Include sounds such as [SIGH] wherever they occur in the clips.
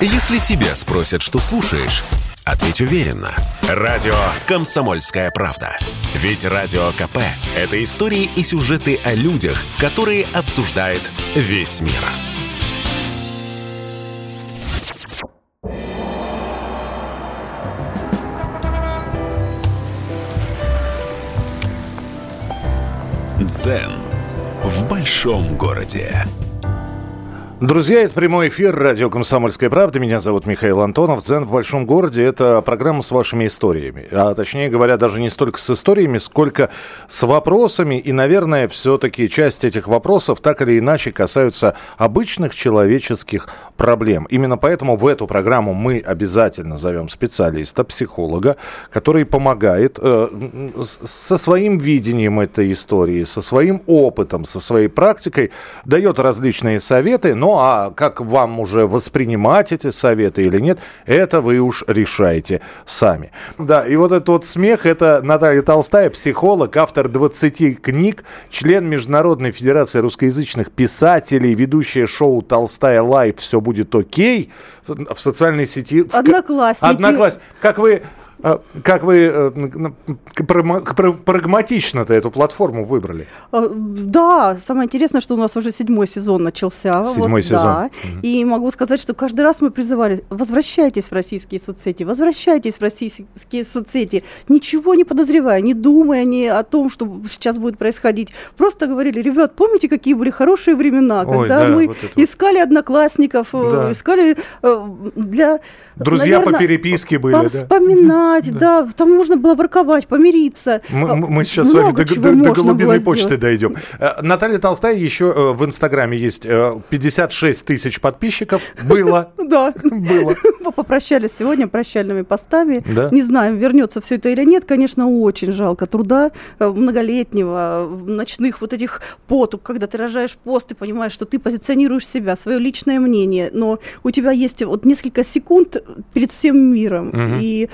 Если тебя спросят, что слушаешь, ответь уверенно. Радио «Комсомольская правда». Ведь Радио КП – это истории и сюжеты о людях, которые обсуждает весь мир. Дзен в большом городе. Друзья, это прямой эфир радио «Комсомольская правда». Меня зовут Михаил Антонов. «Дзен в большом городе» — это программа с вашими историями. А точнее говоря, даже не столько с историями, сколько с вопросами. И, наверное, все-таки часть этих вопросов так или иначе касаются обычных человеческих проблем. Именно поэтому в эту программу мы обязательно зовем специалиста, психолога, который помогает э, со своим видением этой истории, со своим опытом, со своей практикой, дает различные советы, но ну, а как вам уже воспринимать эти советы или нет, это вы уж решаете сами. Да, и вот этот вот смех, это Наталья Толстая, психолог, автор 20 книг, член Международной Федерации русскоязычных писателей, ведущая шоу «Толстая лайф. Все будет окей» в социальной сети. Одноклассники. Одноклассники. Как вы как вы э, прагматично-то эту платформу выбрали? А, да, самое интересное, что у нас уже седьмой сезон начался. Седьмой вот, сезон. Да. Угу. И могу сказать, что каждый раз мы призывали, возвращайтесь в российские соцсети, возвращайтесь в российские соцсети, ничего не подозревая, не думая ни о том, что сейчас будет происходить. Просто говорили, ребят, помните, какие были хорошие времена, Ой, когда да, мы вот искали одноклассников, э, да. искали э, для... Друзья наверное, по переписке были, да? Вспоминать, да. да, там можно было ворковать, помириться. Мы, а, мы сейчас Много с вами до, до, до голубиной почты дойдем. Э, Наталья Толстая еще э, в Инстаграме есть 56 э, тысяч подписчиков. Было. [LAUGHS] Да. Было. [LAUGHS] Попрощались сегодня прощальными постами. Не знаю, вернется все это или нет. Конечно, очень жалко труда многолетнего, ночных вот этих потуг, когда ты рожаешь пост и понимаешь, что ты позиционируешь себя, свое личное мнение, но у тебя есть вот несколько секунд перед всем миром. И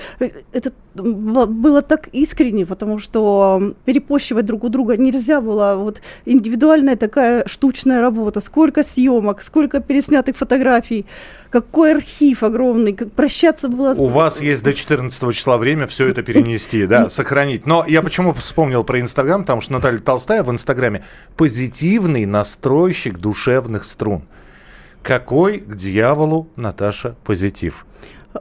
это было так искренне, потому что перепощивать друг у друга нельзя было. Вот индивидуальная такая штучная работа. Сколько съемок, сколько переснятых фотографий, какой архив огромный, как прощаться было... У вас есть до 14 числа время все это перенести, да, [LAUGHS] сохранить. Но я почему вспомнил про Инстаграм, потому что Наталья Толстая в Инстаграме позитивный настройщик душевных струн. Какой к дьяволу, Наташа, позитив?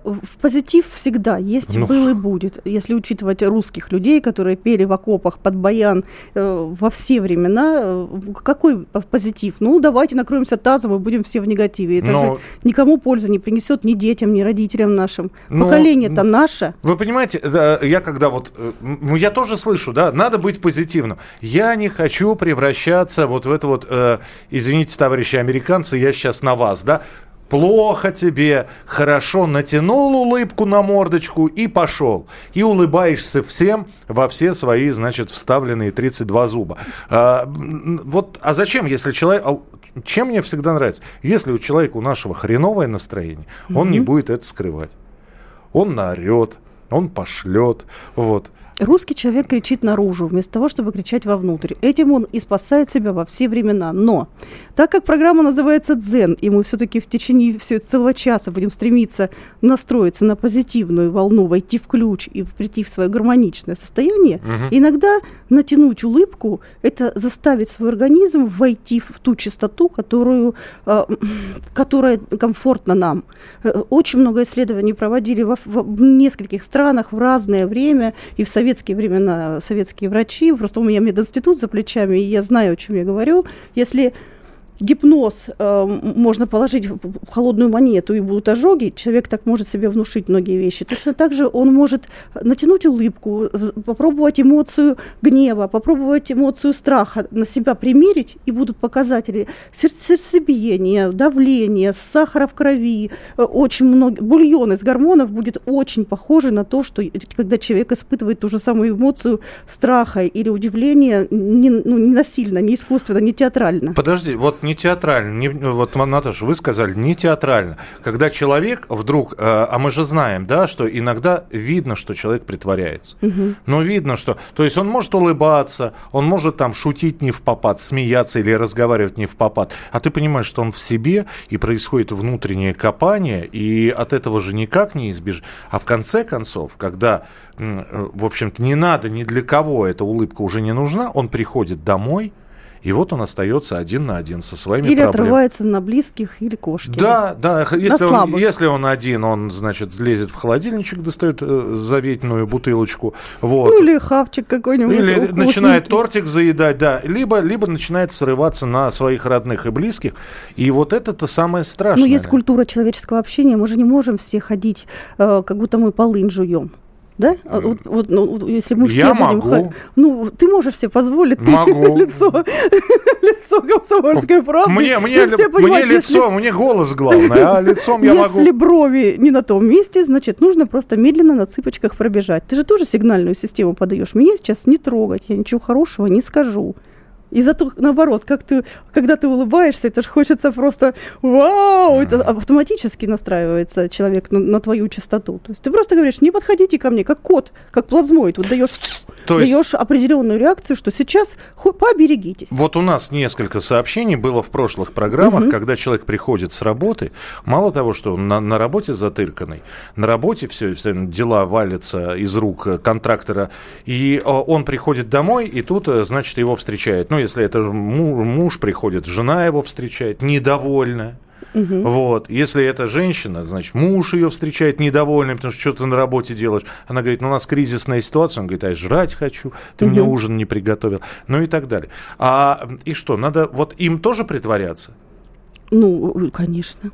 В позитив всегда есть, ну. был и будет. Если учитывать русских людей, которые пели в окопах под баян э, во все времена, э, какой позитив? Ну, давайте накроемся тазом и будем все в негативе. Это Но... же никому пользы не принесет ни детям, ни родителям нашим. Но... Поколение-то наше. Вы понимаете, я когда вот, ну, я тоже слышу, да, надо быть позитивным. Я не хочу превращаться вот в это вот, э, извините, товарищи американцы, я сейчас на вас, да, плохо тебе, хорошо, натянул улыбку на мордочку и пошел. И улыбаешься всем во все свои, значит, вставленные 32 зуба. А, вот, а зачем, если человек... А, чем мне всегда нравится? Если у человека, у нашего хреновое настроение, mm-hmm. он не будет это скрывать. Он наорет, он пошлет, вот. Русский человек кричит наружу, вместо того, чтобы кричать вовнутрь. Этим он и спасает себя во все времена. Но, так как программа называется «Дзен», и мы все-таки в течение все, целого часа будем стремиться настроиться на позитивную волну, войти в ключ и прийти в свое гармоничное состояние, угу. иногда натянуть улыбку – это заставить свой организм войти в ту частоту, которую, э, которая комфортна нам. Э, очень много исследований проводили во, в нескольких странах в разное время и в Совете советские времена советские врачи, просто у меня мединститут за плечами, и я знаю, о чем я говорю. Если гипноз э, можно положить в холодную монету и будут ожоги, человек так может себе внушить многие вещи. Точно так же он может натянуть улыбку, попробовать эмоцию гнева, попробовать эмоцию страха на себя примерить, и будут показатели сердцебиения, давления, сахара в крови, э, очень много, бульон из гормонов будет очень похожий на то, что когда человек испытывает ту же самую эмоцию страха или удивления, не, ну, не насильно, не искусственно, не театрально. Подожди, вот не не театрально. Не, вот, Наташа, вы сказали, не театрально. Когда человек вдруг, э, а мы же знаем, да, что иногда видно, что человек притворяется. Угу. Но видно, что... То есть он может улыбаться, он может там шутить не в попад, смеяться или разговаривать не в попад. А ты понимаешь, что он в себе, и происходит внутреннее копание, и от этого же никак не избежишь. А в конце концов, когда, э, в общем-то, не надо ни для кого эта улыбка уже не нужна, он приходит домой, и вот он остается один на один со своими или проблемами. Или отрывается на близких, или кошки. Да, да. Если он, если он один, он, значит, лезет в холодильничек, достает э, заветную бутылочку. Вот. Ну, или хавчик какой-нибудь. Или вкусненький. начинает тортик заедать, да. Либо, либо начинает срываться на своих родных и близких. И вот это-то самое страшное. Ну, есть культура человеческого общения. Мы же не можем все ходить, э, как будто мы полынь жуем. Да? А вот, вот, ну, если мы все Я будем... могу. Ну, ты можешь себе позволить. Могу. [LAUGHS] лицо, лицо комсомольской правды. Мне, мне, все мне лицо, если- мне голос главное, а лицом я могу. Если брови не на том месте, значит, нужно просто медленно на цыпочках пробежать. Ты же тоже сигнальную систему подаешь. Меня сейчас не трогать, я ничего хорошего не скажу. И зато, наоборот, как ты, когда ты улыбаешься, это же хочется просто вау! Это автоматически настраивается человек на, на твою частоту. То есть ты просто говоришь, не подходите ко мне, как кот, как плазмоид. Вот даешь, То есть- даешь определенную реакцию, что сейчас поберегитесь. Вот у нас несколько сообщений было в прошлых программах, когда человек приходит с работы, мало того, что он на, на работе затырканный, на работе все, все дела валятся из рук контрактора, и э, он приходит домой, и тут, э, значит, его встречает. Ну, если это му- муж приходит, жена его встречает, недовольна. Вот. Если это женщина, значит, муж ее встречает недовольным, потому что что ты на работе делаешь. Она говорит, ну, у нас кризисная ситуация. Он говорит, а я жрать хочу, ты мне ужин не приготовил. Ну и так далее. А и что, надо вот им тоже притворяться? Ну, конечно.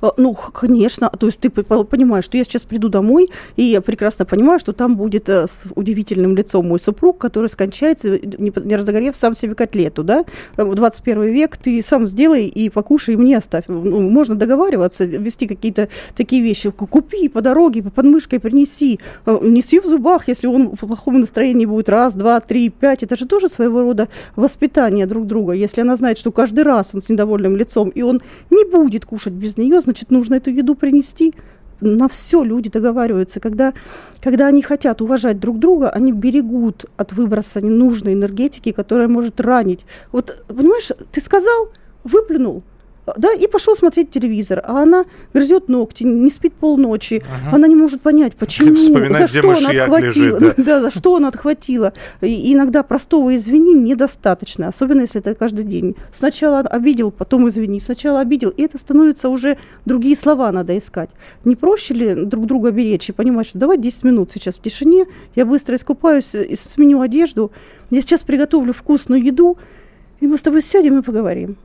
А, Ну, конечно. То есть ты понимаешь, что я сейчас приду домой, и я прекрасно понимаю, что там будет э, с удивительным лицом мой супруг, который скончается, э, не, разогрев сам себе котлету, да? Э, в 21 век ты сам сделай и покушай, и мне оставь. Ну, можно договариваться, вести какие-то такие вещи. Ку- Купи по дороге, по подмышкой принеси. Э, Неси в зубах, если он в плохом настроении будет раз, два, три, пять. Это же тоже своего рода воспитание друг друга. Если она знает, что каждый раз он с недовольным лицом, и он не будет кушать без нее, значит, нужно эту еду принести. На все люди договариваются. Когда, когда они хотят уважать друг друга, они берегут от выброса ненужной энергетики, которая может ранить. Вот, понимаешь, ты сказал, выплюнул, да, и пошел смотреть телевизор, а она грызет ногти, не спит полночи, она не может понять, почему, за что она отхватила, лежит, [LAUGHS] да, за что она отхватила. И иногда простого извини недостаточно, особенно если это каждый день. Сначала обидел, потом извини, сначала обидел, и это становится уже другие слова надо искать. Не проще ли друг друга беречь и понимать, что давай 10 минут сейчас в тишине, я быстро искупаюсь, и сменю одежду, я сейчас приготовлю вкусную еду, и мы с тобой сядем и поговорим.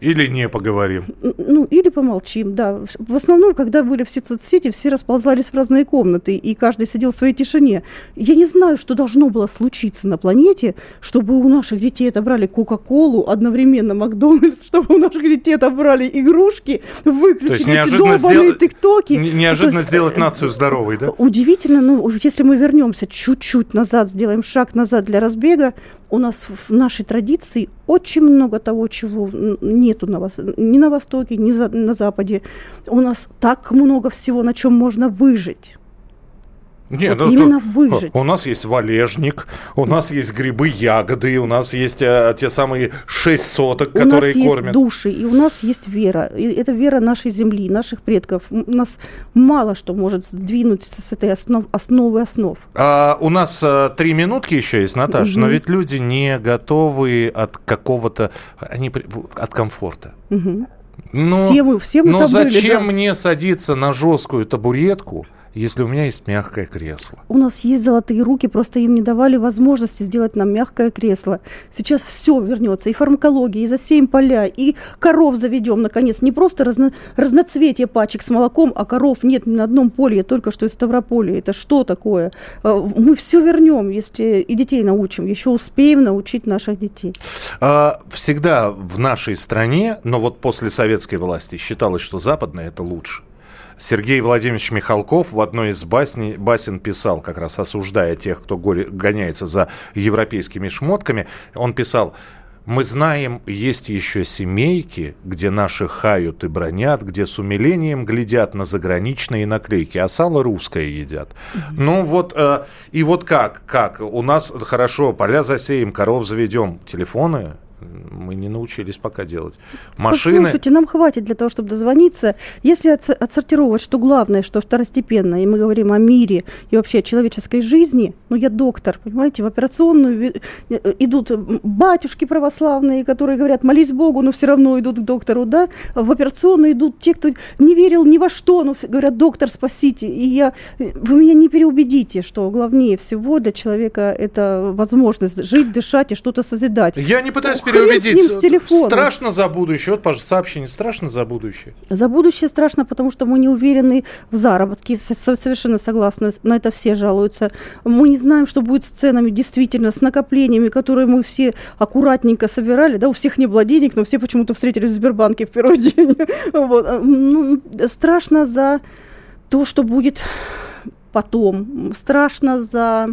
Или не поговорим? Ну, или помолчим, да. В основном, когда были все соцсети, все расползались в разные комнаты, и каждый сидел в своей тишине. Я не знаю, что должно было случиться на планете, чтобы у наших детей отобрали Кока-Колу, одновременно Макдональдс, [LAUGHS] чтобы у наших детей отобрали игрушки, выключили эти сдел- тиктоки. не- неожиданно есть, сделать нацию здоровой, да? Удивительно, ну, если мы вернемся чуть-чуть назад, сделаем шаг назад для разбега, у нас в нашей традиции очень много того, чего нету на вос- ни на Востоке, ни за- на Западе. У нас так много всего, на чем можно выжить. Нет, Вот ну, именно тут- выжить. У нас есть валежник, у нас есть грибы, ягоды, у нас есть э, те самые шесть соток, у которые нас есть кормят. души, и у нас есть вера. И это вера нашей земли, наших предков. У нас мало что может сдвинуть с этой основ, основы основ. А, у нас а, три минутки еще есть, Наташа, но ведь люди не готовы от какого-то, они от комфорта. Мгм. Но, Все мы- все мы но были, зачем да. мне садиться на жесткую табуретку, если у меня есть мягкое кресло? У нас есть золотые руки, просто им не давали возможности сделать нам мягкое кресло. Сейчас все вернется, и фармакология, и засеем поля, и коров заведем, наконец. Не просто разно, разноцветие пачек с молоком, а коров нет ни на одном поле, я только что из Ставрополя. Это что такое? Э, Мы все вернем, если и детей научим, еще успеем научить наших детей. А, Всегда в нашей стране, но вот после советской власти, считалось, что западное это лучше. Сергей Владимирович Михалков в одной из басни, басен писал, как раз осуждая тех, кто гоняется за европейскими шмотками, он писал, Мы знаем, есть еще семейки, где наши хают и бронят, где с умилением глядят на заграничные наклейки, а сало русское едят. Mm-hmm. Ну вот, э, и вот как, как? У нас хорошо, поля засеем, коров заведем, телефоны мы не научились пока делать. Машины... Послушайте, нам хватит для того, чтобы дозвониться. Если отсортировать, что главное, что второстепенно, и мы говорим о мире и вообще о человеческой жизни, ну, я доктор, понимаете, в операционную э, идут батюшки православные, которые говорят, молись Богу, но все равно идут к доктору, да, в операционную идут те, кто не верил ни во что, но говорят, доктор, спасите. И я, вы меня не переубедите, что главнее всего для человека это возможность жить, дышать и что-то созидать. Я не пытаюсь переубедить. Страшно за будущее. Вот, пожалуйста, сообщение. Страшно за будущее. За будущее страшно, потому что мы не уверены в заработке. Совершенно согласна. На это все жалуются. Мы не знаем, что будет с ценами, действительно, с накоплениями, которые мы все аккуратненько собирали. Да, у всех не было денег, но все почему-то встретились в Сбербанке в первый [LAUGHS] день. Вот. Ну, страшно за то, что будет потом. Страшно за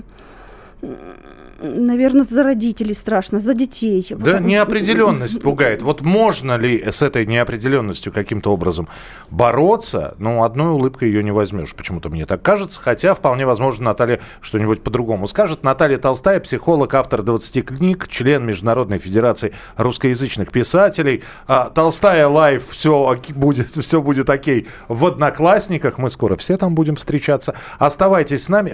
наверное, за родителей страшно, за детей. Да, неопределенность пугает. Вот можно ли с этой неопределенностью каким-то образом бороться? Ну, одной улыбкой ее не возьмешь, почему-то мне так кажется. Хотя, вполне возможно, Наталья что-нибудь по-другому скажет. Наталья Толстая, психолог, автор 20 книг, член Международной Федерации русскоязычных писателей. А, Толстая live, все будет, все будет окей. В Одноклассниках мы скоро все там будем встречаться. Оставайтесь с нами.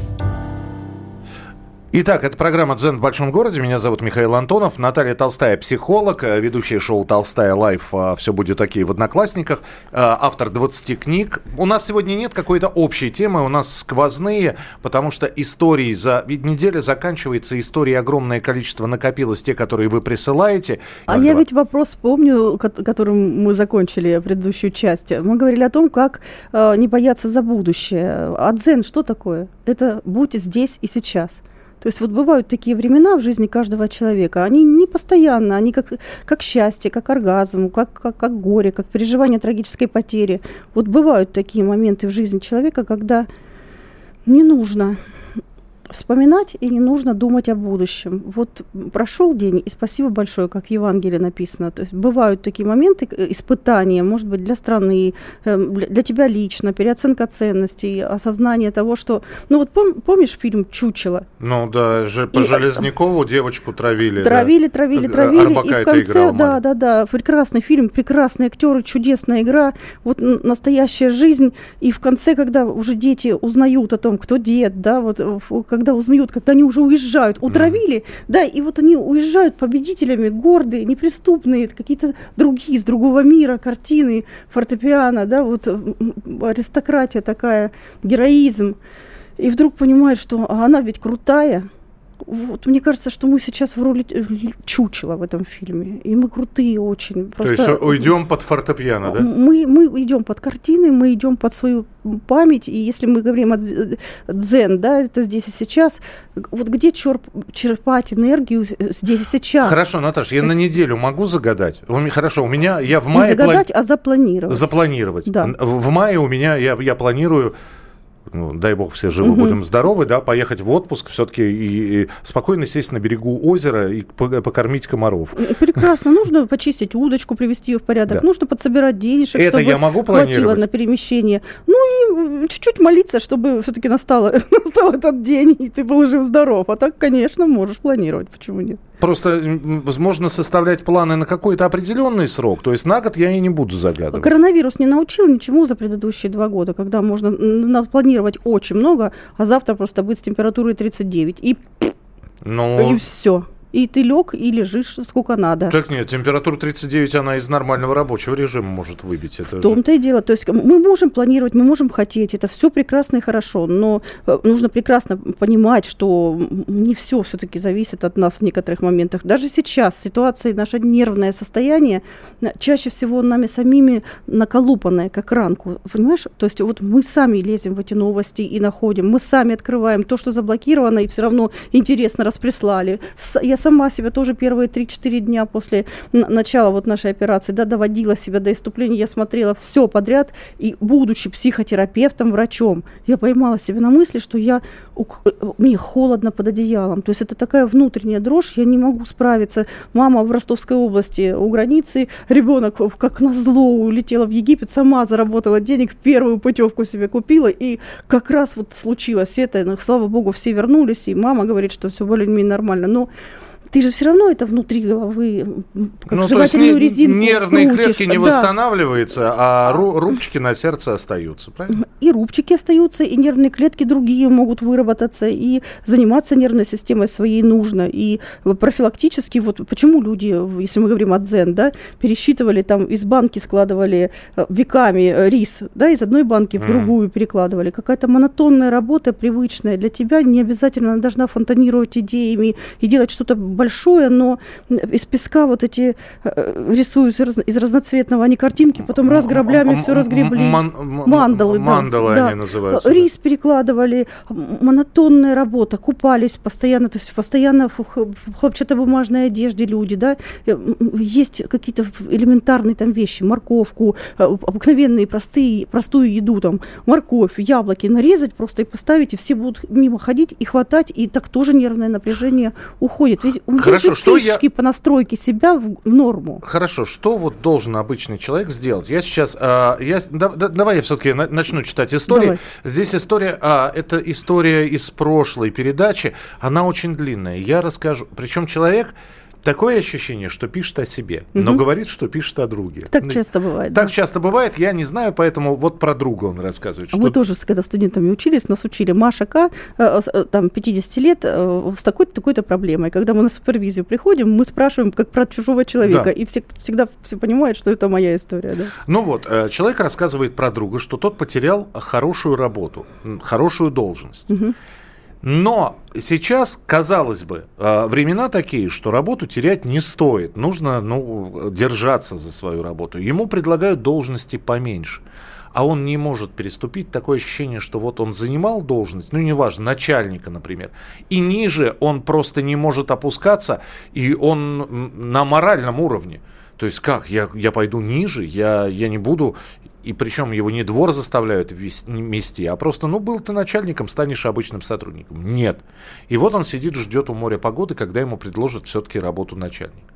Итак, это программа «Дзен в большом городе». Меня зовут Михаил Антонов. Наталья Толстая, психолог, э, ведущая шоу «Толстая лайф». Э, Все будет такие в «Одноклассниках». Э, автор 20 книг. У нас сегодня нет какой-то общей темы, у нас сквозные, потому что истории за... Ведь неделя заканчивается, истории огромное количество накопилось, те, которые вы присылаете. А я ведь вопрос помню, которым мы закончили предыдущую часть. Мы говорили о том, как не бояться за будущее. А дзен что такое? Это будь здесь и сейчас. То есть вот бывают такие времена в жизни каждого человека, они не постоянно, они как, как счастье, как оргазм, как, как, как горе, как переживание трагической потери. Вот бывают такие моменты в жизни человека, когда не нужно вспоминать и не нужно думать о будущем. Вот прошел день, и спасибо большое, как в Евангелии написано. То есть бывают такие моменты, э, испытания, может быть, для страны, эм, для тебя лично, переоценка ценностей, осознание того, что... Ну вот пом, помнишь фильм «Чучело»? Ну да, же по и, Железнякову девочку травили. Травили, да? травили, травили. Арбака и в конце, играл, да, да, да, прекрасный фильм, прекрасные актеры, чудесная игра, вот настоящая жизнь. И в конце, когда уже дети узнают о том, кто дед, да, вот как когда узнают, когда они уже уезжают, утравили, mm. да, и вот они уезжают победителями, гордые, неприступные, какие-то другие, из другого мира, картины, фортепиано, да, вот аристократия такая, героизм. И вдруг понимают, что а она ведь крутая, вот мне кажется, что мы сейчас в роли э, чучела в этом фильме. И мы крутые очень. Просто То есть уйдем под фортепиано, да? Мы, мы идем под картины, мы идем под свою память. И если мы говорим о дзен, да, это здесь и сейчас. Вот где черп, черпать энергию э, здесь и сейчас? Хорошо, Наташа, я на неделю могу загадать? Хорошо, у меня, я в мае... Не загадать, плани... а запланировать. Запланировать. Да. В мае у меня, я, я планирую ну, дай бог все живы, угу. будем здоровы, да, поехать в отпуск все-таки и, и спокойно сесть на берегу озера и покормить комаров. Прекрасно. Нужно почистить удочку, привести ее в порядок. Да. Нужно подсобирать денежек, Это чтобы я могу хватило на перемещение. Ну и чуть-чуть молиться, чтобы все-таки настало, [LAUGHS] настал этот день, и ты был жив-здоров. А так, конечно, можешь планировать. Почему нет? Просто можно составлять планы на какой-то определенный срок. То есть на год я и не буду загадывать. Коронавирус не научил ничему за предыдущие два года, когда можно планировать очень много, а завтра просто быть с температурой 39. И, ну, и все. И ты лег и лежишь сколько надо. Так нет, температура 39, она из нормального рабочего режима может выбить. Это в том-то и дело. То есть мы можем планировать, мы можем хотеть, это все прекрасно и хорошо, но э, нужно прекрасно понимать, что не все все-таки зависит от нас в некоторых моментах. Даже сейчас ситуация, наше нервное состояние чаще всего нами самими наколупанное, как ранку, понимаешь? То есть вот мы сами лезем в эти новости и находим, мы сами открываем то, что заблокировано, и все равно интересно распреслали. Я сама себя тоже первые 3-4 дня после начала вот нашей операции, да, доводила себя до иступления, я смотрела все подряд, и будучи психотерапевтом, врачом, я поймала себя на мысли, что я, мне холодно под одеялом, то есть это такая внутренняя дрожь, я не могу справиться. Мама в Ростовской области у границы, ребенок как назло улетела в Египет, сама заработала денег, первую путевку себе купила, и как раз вот случилось это, слава богу, все вернулись, и мама говорит, что все более-менее нормально, но ты же все равно это внутри головы, как ну, жевательную резинку нервные крутишь. клетки не да. восстанавливаются, а ру- рубчики на сердце остаются, правильно? И рубчики остаются, и нервные клетки другие могут выработаться, и заниматься нервной системой своей нужно. И профилактически, вот почему люди, если мы говорим о дзен, да, пересчитывали там из банки, складывали э, веками э, рис, да, из одной банки в другую mm. перекладывали. Какая-то монотонная работа, привычная для тебя, не обязательно она должна фонтанировать идеями и делать что-то большое, но из песка вот эти э, рисуют из разноцветного, они картинки, потом раз граблями все разгребли. Мандалы, Мандалы да. они называются. Рис перекладывали, монотонная работа, купались постоянно, то есть постоянно в хлопчатобумажной одежде люди, да, э, есть какие-то элементарные там вещи, морковку, э, обыкновенные простые, простую еду, там, морковь, яблоки нарезать просто и поставить, и все будут мимо ходить и хватать, и так тоже нервное напряжение уходит. Ведь Хорошо, что я... по настройке себя в норму. Хорошо, что вот должен обычный человек сделать? Я сейчас, а, я, да, да, давай я все-таки начну читать истории. Давай. Здесь история, а, это история из прошлой передачи, она очень длинная. Я расскажу, причем человек Такое ощущение, что пишет о себе, угу. но говорит, что пишет о друге. Так ну, часто бывает. Так да. часто бывает, я не знаю, поэтому вот про друга он рассказывает. А что... Мы тоже, когда студентами учились, нас учили Маша К, э, э, там, 50 лет, э, с такой-то такой-то проблемой. Когда мы на супервизию приходим, мы спрашиваем, как про чужого человека, да. и все, всегда все понимают, что это моя история. Да? Ну вот, человек рассказывает про друга, что тот потерял хорошую работу, хорошую должность. Угу. Но сейчас, казалось бы, э, времена такие, что работу терять не стоит. Нужно ну, держаться за свою работу. Ему предлагают должности поменьше. А он не может переступить. Такое ощущение, что вот он занимал должность, ну, неважно, начальника, например. И ниже он просто не может опускаться, и он на моральном уровне. То есть как? Я, я пойду ниже, я, я не буду и причем его не двор заставляют вести, а просто, ну, был ты начальником, станешь обычным сотрудником. Нет. И вот он сидит, ждет у моря погоды, когда ему предложат все-таки работу начальника.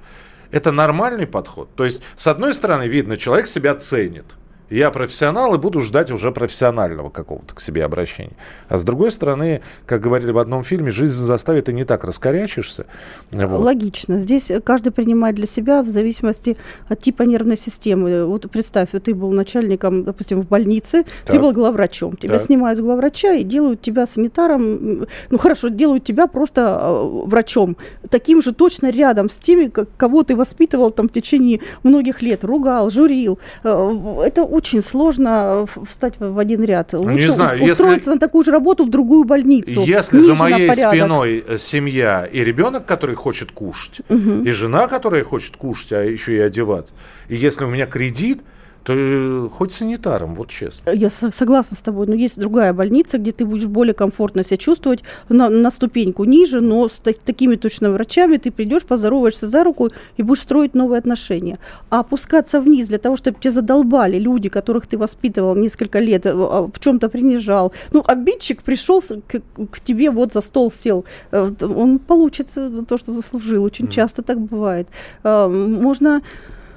Это нормальный подход. То есть, с одной стороны, видно, человек себя ценит – я профессионал и буду ждать уже профессионального какого-то к себе обращения. А с другой стороны, как говорили в одном фильме, жизнь заставит и не так раскорячишься. Вот. Логично. Здесь каждый принимает для себя в зависимости от типа нервной системы. Вот представь, ты был начальником, допустим, в больнице, так. ты был главврачом. Тебя так. снимают с главврача и делают тебя санитаром. Ну хорошо, делают тебя просто э, врачом. Таким же точно рядом с теми, кого ты воспитывал там в течение многих лет. Ругал, журил. Э, это очень сложно встать в один ряд. Ну, Лучше не знаю, устроиться если, на такую же работу в другую больницу. Если за моей спиной э, семья и ребенок, который хочет кушать, угу. и жена, которая хочет кушать, а еще и одеваться, и если у меня кредит, э, хоть санитаром, вот честно. Я согласна с тобой, но есть другая больница, где ты будешь более комфортно себя чувствовать на, на ступеньку ниже, но с так, такими точно врачами ты придешь, поздороваешься за руку и будешь строить новые отношения. А опускаться вниз для того, чтобы тебя задолбали люди, которых ты воспитывал несколько лет, э, а, в чем-то принижал. Ну, обидчик пришел к, к тебе, вот за стол сел, э, он получит то, что заслужил. Очень mm. часто так бывает. Можно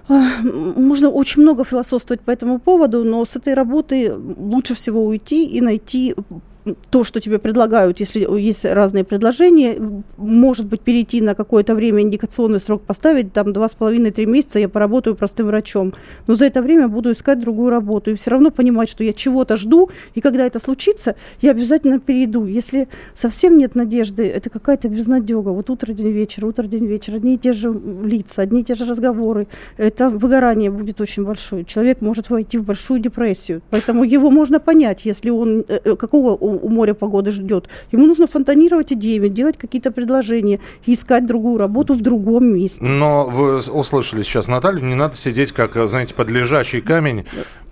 можно очень много философствовать по этому поводу, но с этой работы лучше всего уйти и найти то, что тебе предлагают, если есть разные предложения, может быть, перейти на какое-то время индикационный срок поставить, там, два с половиной-три месяца я поработаю простым врачом. Но за это время буду искать другую работу. И все равно понимать, что я чего-то жду, и когда это случится, я обязательно перейду. Если совсем нет надежды, это какая-то безнадега. Вот утро, день, вечер, утро, день, вечер, одни и те же лица, одни и те же разговоры. Это выгорание будет очень большое. Человек может войти в большую депрессию. Поэтому его можно понять, если он э, э, какого у моря погоды ждет. Ему нужно фонтанировать идеями, делать какие-то предложения, искать другую работу в другом месте. Но вы услышали сейчас Наталью, не надо сидеть как, знаете, под лежачий камень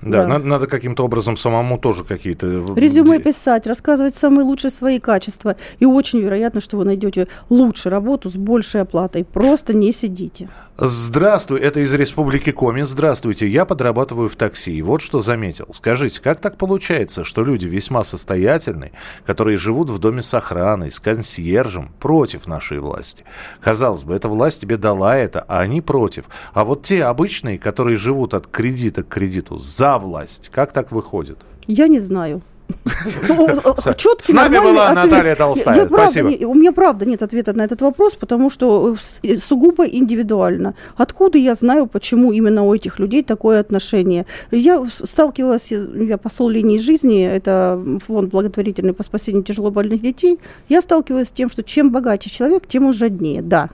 да, да. Надо, надо каким-то образом самому тоже какие-то... Резюме писать, рассказывать самые лучшие свои качества. И очень вероятно, что вы найдете лучшую работу с большей оплатой. Просто не сидите. Здравствуй, это из Республики Коми. Здравствуйте, я подрабатываю в такси. И вот что заметил. Скажите, как так получается, что люди весьма состоятельные, которые живут в доме с охраной, с консьержем, против нашей власти? Казалось бы, эта власть тебе дала это, а они против. А вот те обычные, которые живут от кредита к кредиту за власть. Как так выходит? Я не знаю. [LAUGHS] Четкий, С нами была. Наталья Толстая. Спасибо. У меня правда нет ответа на этот вопрос, потому что э, сугубо индивидуально. Откуда я знаю, почему именно у этих людей такое отношение? Я сталкивалась, я посол линии жизни, это фонд благотворительный по спасению тяжелобольных детей. Я сталкиваюсь с тем, что чем богаче человек, тем он жаднее. Да,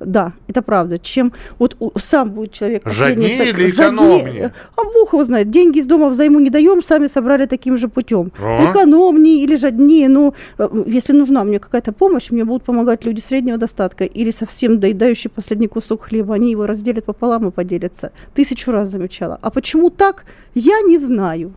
да, это правда. Чем вот сам будет человек... Жаднее или экономнее? Жаднее, а Бог его знает. Деньги из дома взайму не даем, сами собрали таким же путем. А? Экономнее или жаднее. Но э, если нужна мне какая-то помощь, мне будут помогать люди среднего достатка или совсем доедающие последний кусок хлеба. Они его разделят пополам и поделятся. Тысячу раз замечала. А почему так, я не знаю.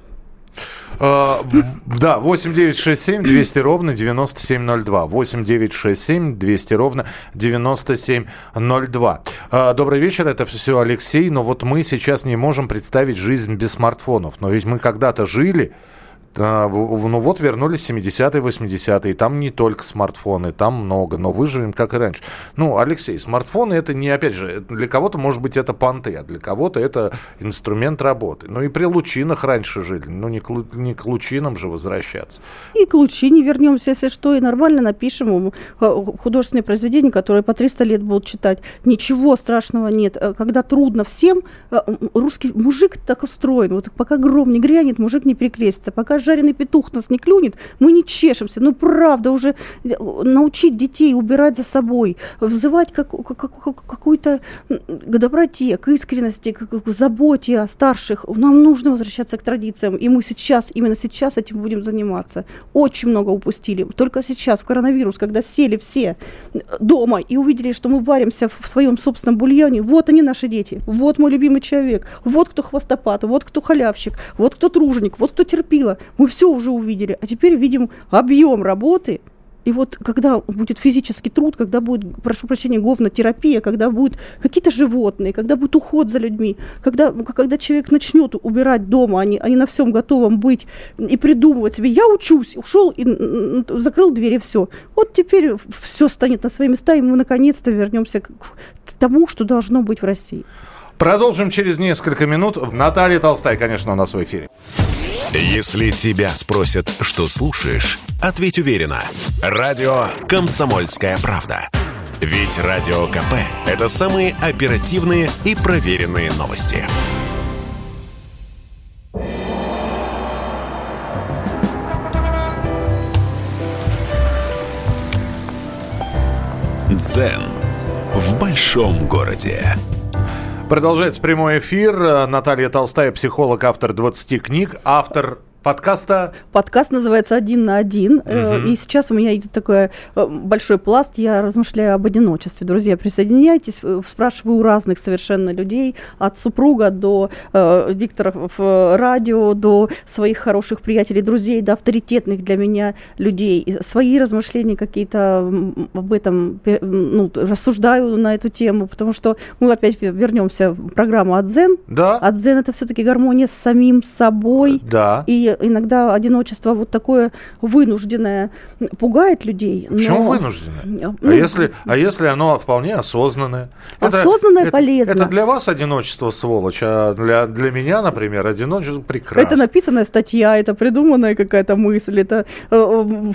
Uh, да, 8967 200 ровно 9702. 8967 200 ровно 9702. Uh, добрый вечер, это все Алексей. Но вот мы сейчас не можем представить жизнь без смартфонов. Но ведь мы когда-то жили, ну вот вернулись 70-е, 80-е, там не только смартфоны, там много, но выживем как и раньше. Ну, Алексей, смартфоны это не, опять же, для кого-то, может быть, это понты, а для кого-то это инструмент работы. Ну и при лучинах раньше жили, ну не к, не к лучинам же возвращаться. И к лучине вернемся, если что, и нормально напишем художественные произведения, которые по 300 лет будут читать. Ничего страшного нет. Э, когда трудно всем, э, русский мужик так устроен, вот пока гром не грянет, мужик не перекрестится, пока жареный петух нас не клюнет, мы не чешемся. Ну, правда, уже э, научить детей убирать за собой, взывать как, как, как, какой-то к доброте, к искренности, к, к заботе о старших. Нам нужно возвращаться к традициям, и мы сейчас, именно сейчас этим будем заниматься. Очень много упустили. Только сейчас, в коронавирус, когда сели все дома и увидели, что мы варимся в своем собственном бульоне, вот они наши дети, вот мой любимый человек, вот кто хвостопат, вот кто халявщик, вот кто труженик, вот кто терпила. Мы все уже увидели, а теперь видим объем работы. И вот когда будет физический труд, когда будет, прошу прощения, говнотерапия, когда будут какие-то животные, когда будет уход за людьми, когда, когда человек начнет убирать дома, а не на всем готовом быть и придумывать себе, я учусь, ушел и закрыл дверь, и все. Вот теперь все станет на свои места, и мы наконец-то вернемся к тому, что должно быть в России. Продолжим через несколько минут. Наталья Толстая, конечно, у нас в эфире. Если тебя спросят, что слушаешь, ответь уверенно. Радио «Комсомольская правда». Ведь Радио КП – это самые оперативные и проверенные новости. Дзен в большом городе. Продолжается прямой эфир. Наталья Толстая, психолог, автор 20 книг, автор подкаста? Подкаст называется «Один на один». Угу. И сейчас у меня идет такой э, большой пласт. Я размышляю об одиночестве. Друзья, присоединяйтесь. Э, спрашиваю у разных совершенно людей. От супруга до э, дикторов радио, до своих хороших приятелей, друзей, до авторитетных для меня людей. Свои размышления какие-то об этом ну, рассуждаю на эту тему, потому что мы опять вернемся в программу «Адзен». Да. «Адзен» — это все-таки гармония с самим собой. Да. И иногда одиночество вот такое вынужденное пугает людей. Почему но... вынужденное? Ну, а, если, а если оно вполне осознанное? Осознанное это, полезно. Это, это для вас одиночество сволочь, а для, для меня, например, одиночество прекрасно. Это написанная статья, это придуманная какая-то мысль, это э,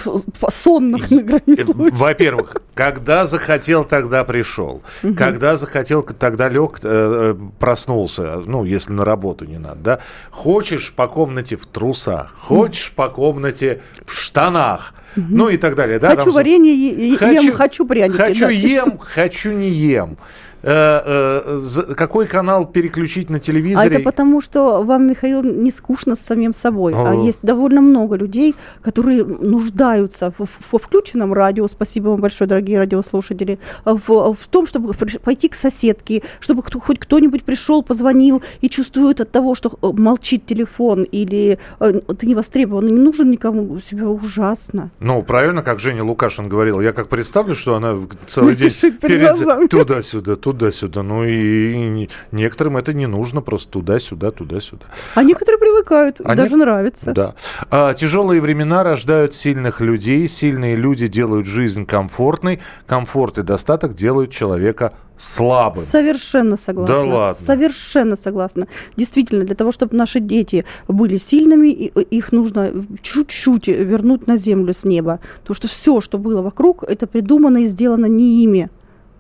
сон на грани Во-первых, когда захотел, тогда пришел. Когда захотел, тогда лег, э, э, проснулся. Ну, если на работу не надо, да? Хочешь по комнате в трусах, хочешь по комнате в штанах, ну и так далее. Да? Хочу Там... варенье, ем, хочу, хочу пряники. Хочу да. ем, хочу не ем. Э, э, какой канал переключить на телевизоре. А это потому, что вам, Михаил, не скучно с самим собой. А есть довольно много людей, которые нуждаются в, в включенном радио, спасибо вам большое, дорогие радиослушатели, в, в том, чтобы пойти к соседке, чтобы кто, хоть кто-нибудь пришел, позвонил и чувствует от того, что э, молчит телефон или ты не востребован, не нужен никому, себя ужасно. Ну, правильно, как Женя Лукашин говорил, я как представлю, что она целый день перед туда-сюда, туда туда-сюда. Ну и, и некоторым это не нужно, просто туда-сюда, туда-сюда. А некоторые привыкают, а даже не... нравится. Да. А, тяжелые времена рождают сильных людей, сильные люди делают жизнь комфортной, комфорт и достаток делают человека слабым. Совершенно согласна. Да ладно. Совершенно согласна. Действительно, для того, чтобы наши дети были сильными, их нужно чуть-чуть вернуть на землю с неба. Потому что все, что было вокруг, это придумано и сделано не ими.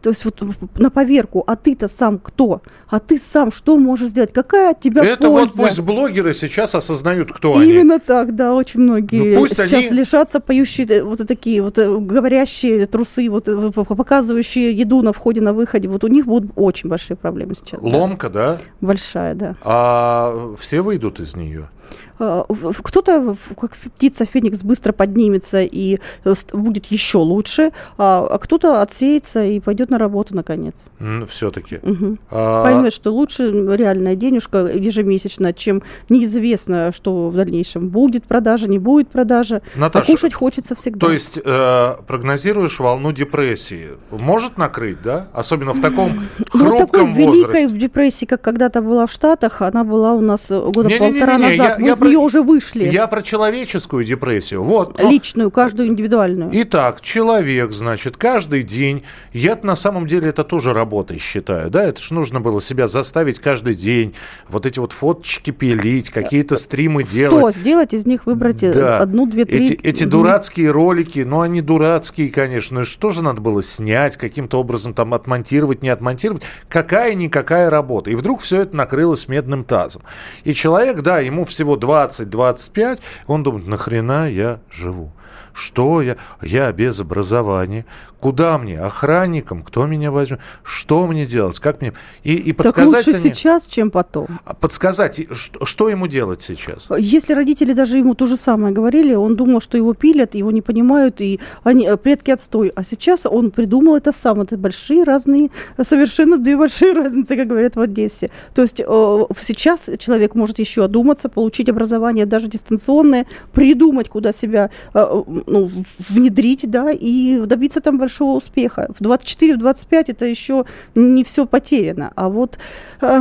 То есть вот на поверку, а ты-то сам кто? А ты сам что можешь сделать? Какая от тебя Это польза? вот пусть блогеры сейчас осознают, кто Именно они. Именно так, да, очень многие ну, сейчас они... лишатся поющие э, вот такие вот э, говорящие трусы, вот э, показывающие еду на входе, на выходе. Вот у них будут очень большие проблемы сейчас. Ломка, да? да? Большая, да. А все выйдут из нее? Э, кто-то, как птица Феникс, быстро поднимется и э, будет еще лучше, а, а кто-то отсеется и пойдет на работу наконец. Все-таки. Угу. А... Поймет, что лучше реальная денежка ежемесячно, чем неизвестно, что в дальнейшем будет продажа, не будет продажа. Наташа, а кушать хочется всегда. То есть э, прогнозируешь волну депрессии. Может накрыть, да? Особенно в таком [LAUGHS] хрупком ну, вот такой возрасте. великой депрессии, как когда-то была в Штатах, она была у нас года не, полтора не, не, не, назад. Я, я нее уже вышли. Я про человеческую депрессию. Вот. Личную, каждую индивидуальную. Итак, человек, значит, каждый день. Я на самом деле это тоже работой считаю. Да, это же нужно было себя заставить каждый день. Вот эти вот фоточки пилить, какие-то стримы Сто делать. сделать, из них выбрать э, да. одну, две, три. Эти, эти дурацкие ролики, ну они дурацкие, конечно. Что же надо было снять, каким-то образом там отмонтировать, не отмонтировать? Какая-никакая работа. И вдруг все это накрылось медным тазом. И человек, да, ему всего два 20-25, он думает, нахрена я живу? Что я? Я без образования. Куда мне? Охранником? Кто меня возьмет? Что мне делать? Как мне? И, и подсказать... Так лучше сейчас, чем потом. А подсказать, что, что ему делать сейчас? Если родители даже ему то же самое говорили, он думал, что его пилят, его не понимают, и они, э, предки отстой. А сейчас он придумал это сам. Это большие разные, совершенно две большие разницы, как говорят в Одессе. То есть э, сейчас человек может еще одуматься, получить образование даже дистанционное, придумать, куда себя э, ну, внедрить, да, и добиться там большого успеха. В 24, в 25 это еще не все потеряно. А вот э,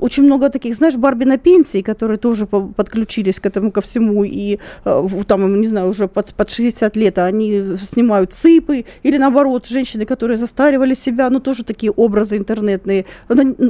очень много таких, знаешь, Барби на пенсии, которые тоже подключились к этому ко всему, и э, там, не знаю, уже под, под 60 лет они снимают цыпы, или наоборот, женщины, которые застаривали себя, ну, тоже такие образы интернетные.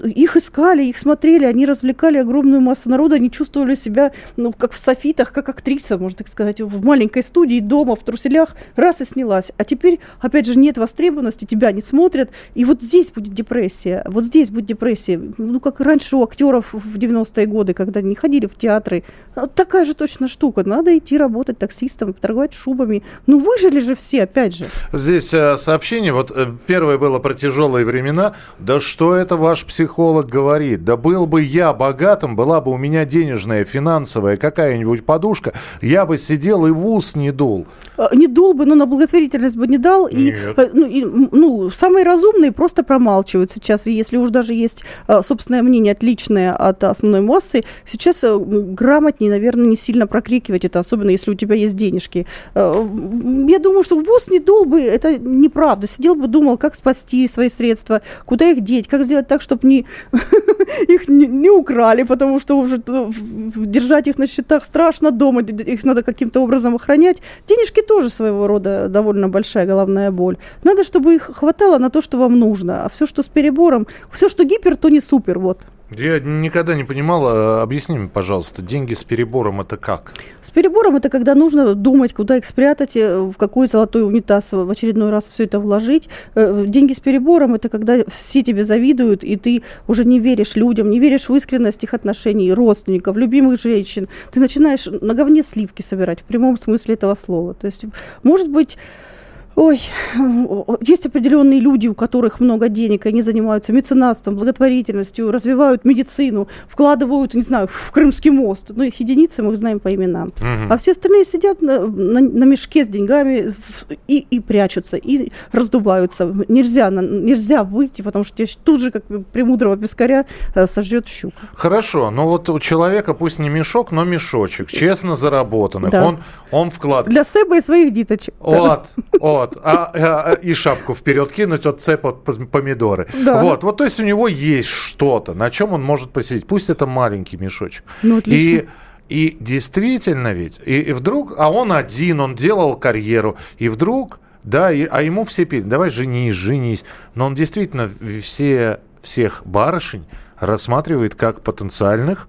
Их искали, их смотрели, они развлекали огромную массу народа, они чувствовали себя, ну, как в софитах, как актриса, можно так сказать, в маленькой студии дома в труселях, раз и снялась. А теперь, опять же, нет востребованности, тебя не смотрят, и вот здесь будет депрессия, вот здесь будет депрессия. Ну, как раньше у актеров в 90-е годы, когда они ходили в театры. Вот такая же точно штука. Надо идти работать таксистом, торговать шубами. Ну, выжили же все, опять же. Здесь э, сообщение, вот э, первое было про тяжелые времена. Да что это ваш психолог говорит? Да был бы я богатым, была бы у меня денежная, финансовая какая-нибудь подушка, я бы сидел и в ус не дул. Э, не дул бы, но на благотворительность бы не дал. И, э, ну, и, ну, самые разумные просто промалчивают сейчас. И если уж даже есть э, собственное мнение отличное от основной массы, сейчас грамотнее, наверное, не сильно прокрикивать это, особенно если у тебя есть денежки. Я думаю, что ВУЗ не дул бы, это неправда. Сидел бы, думал, как спасти свои средства, куда их деть, как сделать так, чтобы не, [LAUGHS] их не, не украли, потому что уже держать их на счетах страшно дома, их надо каким-то образом охранять. Денежки тоже своего рода довольно большая головная боль. Надо, чтобы их хватало на то, что вам нужно. А все, что с перебором, все, что гипер, то не супер. Вот. Я никогда не понимала, объясни мне, пожалуйста, деньги с перебором это как? С перебором это когда нужно думать, куда их спрятать, э, в какой золотой унитаз в очередной раз все это вложить. Э, деньги с перебором это когда все тебе завидуют, и ты уже не веришь людям, не веришь в искренность их отношений, родственников, любимых женщин. Ты начинаешь на говне сливки собирать в прямом смысле этого слова. То есть, может быть, Ой, есть определенные люди, у которых много денег, и они занимаются меценатством, благотворительностью, развивают медицину, вкладывают, не знаю, в Крымский мост. Ну, их единицы мы их знаем по именам. Угу. А все остальные сидят на, на, на мешке с деньгами и, и прячутся, и раздуваются. Нельзя, нельзя выйти, потому что тут же, как премудрого пескаря, э, сожрет щука. Хорошо, но вот у человека пусть не мешок, но мешочек, честно заработанных. Да. Он, он вкладывает. Для себя и своих диточек. Вот, вот. Вот. А, а, и шапку вперед кинуть, от цепа помидоры. Да. Вот. Вот, то есть у него есть что-то, на чем он может посидеть. Пусть это маленький мешочек. Ну, отлично. И и действительно ведь, и, и вдруг, а он один, он делал карьеру, и вдруг, да, и, а ему все пели, давай женись, женись. Но он действительно все, всех барышень рассматривает как потенциальных,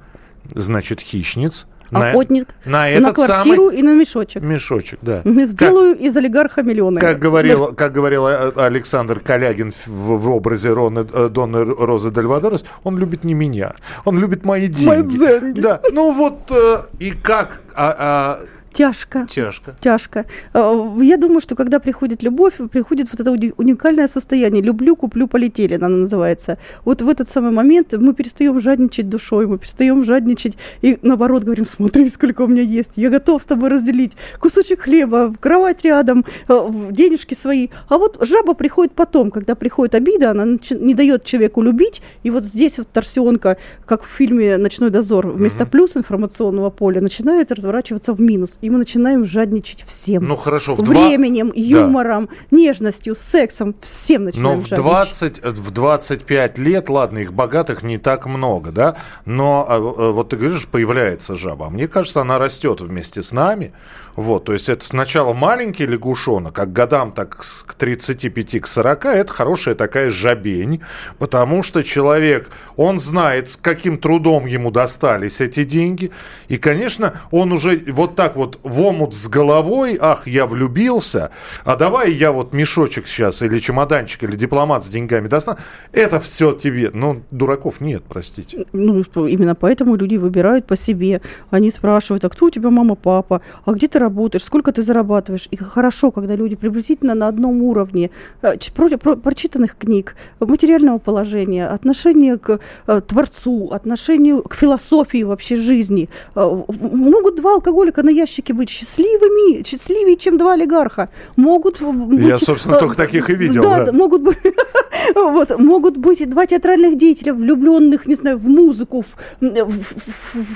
значит, хищниц, охотник на, на, этот на квартиру самый... и на мешочек. Мешочек, да. [LAUGHS] Сделаю как, из олигарха миллионы. Как говорил, как говорил э, Александр Калягин в, в образе Роны, э, Донны Розы Дальвадорес, он любит не меня, он любит мои деньги. Мои деньги. Да, ну вот э, и как... А, а, Тяжко. Тяжко. Тяжко. А, я думаю, что когда приходит любовь, приходит вот это уникальное состояние. Люблю, куплю, полетели, она называется. Вот в этот самый момент мы перестаем жадничать душой, мы перестаем жадничать и наоборот говорим, смотри, сколько у меня есть, я готов с тобой разделить кусочек хлеба, кровать рядом, а, денежки свои. А вот жаба приходит потом, когда приходит обида, она не дает человеку любить, и вот здесь вот торсионка, как в фильме «Ночной дозор», вместо mm-hmm. плюс информационного поля начинает разворачиваться в минус и мы начинаем жадничать всем. Ну хорошо, в временем, два... юмором, да. нежностью, сексом, всем начинаем Но в 20, в 25 лет, ладно, их богатых не так много, да, но а, а, вот ты говоришь, появляется жаба, а мне кажется, она растет вместе с нами, вот, то есть это сначала маленький лягушонок, а к годам так к 35, к 40, это хорошая такая жабень, потому что человек, он знает, с каким трудом ему достались эти деньги, и, конечно, он уже вот так вот в омут с головой, ах, я влюбился, а давай я вот мешочек сейчас, или чемоданчик, или дипломат с деньгами достану, это все тебе, ну, дураков нет, простите. Ну, именно поэтому люди выбирают по себе, они спрашивают, а кто у тебя мама, папа, а где ты работаешь, сколько ты зарабатываешь. И хорошо, когда люди приблизительно на одном уровне э, про, про, прочитанных книг, материального положения, отношения к э, творцу, отношению к философии вообще жизни. Э, могут два алкоголика на ящике быть счастливыми, счастливее, чем два олигарха. Могут быть, Я, собственно, только таких и видел. Да, да. могут быть [LAUGHS] вот, могут быть два театральных деятеля, влюбленных, не знаю, в музыку, в, в,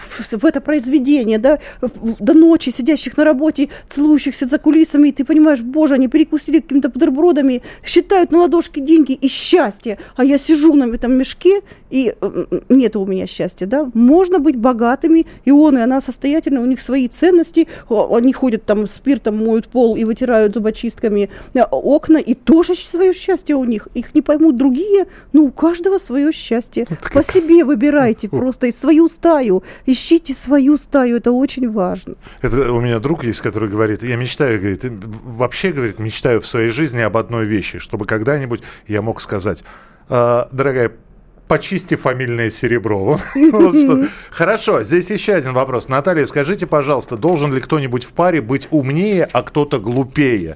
в, в это произведение, да, до ночи сидящих на работе работе, целующихся за кулисами, и ты понимаешь, боже, они перекусили какими-то бутербродами, считают на ладошке деньги и счастье, а я сижу на этом мешке, и нет у меня счастья, да. Можно быть богатыми, и он, и она состоятельны, у них свои ценности, они ходят там спиртом, моют пол и вытирают зубочистками э, окна, и тоже свое счастье у них. Их не поймут другие, но у каждого свое счастье. По себе выбирайте просто свою стаю, ищите свою стаю, это очень важно. Это у меня друг есть, который говорит, я мечтаю, говорит, вообще, говорит, мечтаю в своей жизни об одной вещи, чтобы когда-нибудь я мог сказать, «А, дорогая, почисти фамильное серебро. [LAUGHS] Хорошо, здесь еще один вопрос. Наталья, скажите, пожалуйста, должен ли кто-нибудь в паре быть умнее, а кто-то глупее?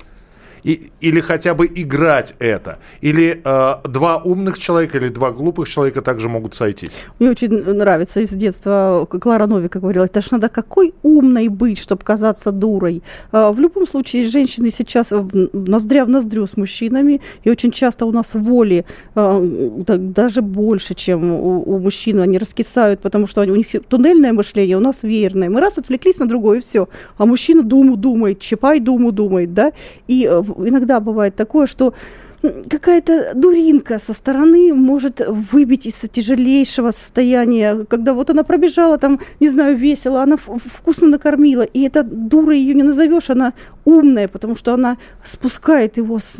И, или хотя бы играть это? Или э, два умных человека или два глупых человека также могут сойтись? Мне очень нравится из детства Клара Новика говорила, это ж надо какой умной быть, чтобы казаться дурой. Э, в любом случае, женщины сейчас ноздря в ноздрю с мужчинами, и очень часто у нас воли э, даже больше, чем у, у мужчин. Они раскисают, потому что у них туннельное мышление, у нас веерное. Мы раз отвлеклись на другое, и все. А мужчина думу думает, чапай думу думает, да. И э, иногда бывает такое, что какая-то дуринка со стороны может выбить из тяжелейшего состояния, когда вот она пробежала там, не знаю, весело, она вкусно накормила, и эта дура ее не назовешь, она умная, потому что она спускает его с,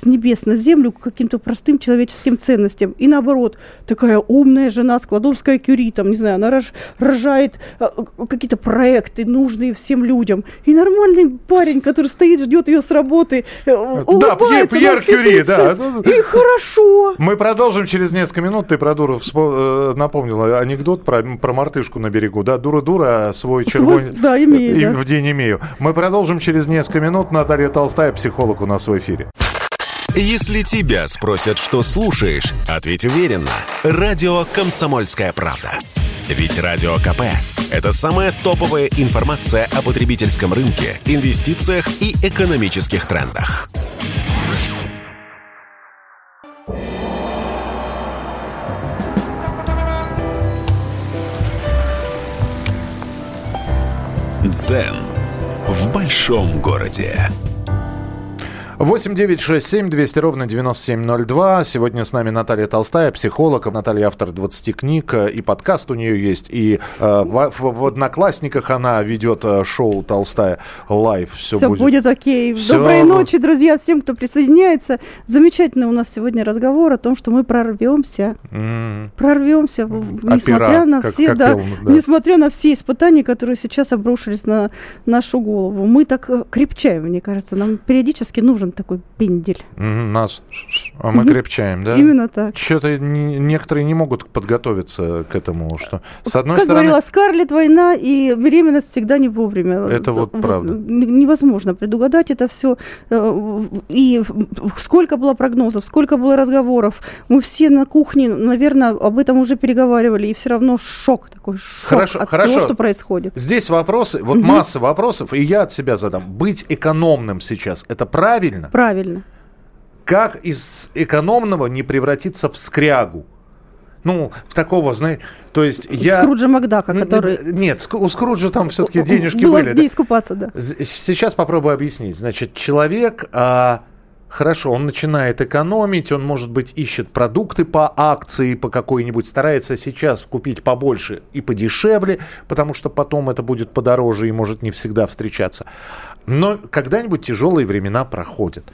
с небес на землю к каким-то простым человеческим ценностям. И наоборот, такая умная жена, складовская кюри, там, не знаю, она рож, рожает а, какие-то проекты, нужные всем людям. И нормальный парень, который стоит, ждет ее с работы, э, улыбается да, Пьер, Пьер Кюри, да. И хорошо. Мы продолжим через несколько минут. Ты про дуру. Э, напомнила анекдот про, про мартышку на берегу. Да, дура-дура, свой червонь да, имею, и, да. в день имею. Мы продолжим через несколько минут. Наталья Толстая, психолог у нас в эфире. Если тебя спросят, что слушаешь, ответь уверенно. Радио «Комсомольская правда». Ведь Радио КП – это самая топовая информация о потребительском рынке, инвестициях и экономических трендах. Дзен большом городе. 8 9 6 7 200 ровно 9702. Сегодня с нами Наталья Толстая, психолог. Наталья автор 20 книг. И подкаст у нее есть. И э, в, в, в «Одноклассниках» она ведет э, шоу «Толстая live». Все, Все будет, будет окей. Все... Доброй ночи, друзья, всем, кто присоединяется. Замечательный у нас сегодня разговор о том, что мы прорвемся. Mm. Прорвемся, несмотря Опера, на как, все, как да, пел, да. несмотря на все испытания, которые сейчас обрушились на нашу голову. Мы так э, крепчаем, мне кажется. Нам периодически нужно нужен такой пендель. Нас, а мы крепчаем, да? Именно так. Что-то некоторые не могут подготовиться к этому, что с одной как стороны... Говорила Скарлетт, война и беременность всегда не вовремя. Это вот, вот правда. Невозможно предугадать это все. Э, и сколько было прогнозов, сколько было разговоров. Мы все на кухне, наверное, об этом уже переговаривали, и все равно шок такой, шок хорошо, от хорошо. всего, что происходит. Здесь вопросы, вот угу. масса вопросов, и я от себя задам. Быть экономным сейчас, это правильно? Правильно? Правильно. Как из экономного не превратиться в скрягу? Ну, в такого, знаешь, то есть я... Скруджа Макдака, который... Нет, у Скруджа там все-таки денежки Было были. где искупаться, да. Сейчас попробую объяснить. Значит, человек... А, Хорошо, он начинает экономить, он, может быть, ищет продукты по акции, по какой-нибудь, старается сейчас купить побольше и подешевле, потому что потом это будет подороже и может не всегда встречаться. Но когда-нибудь тяжелые времена проходят.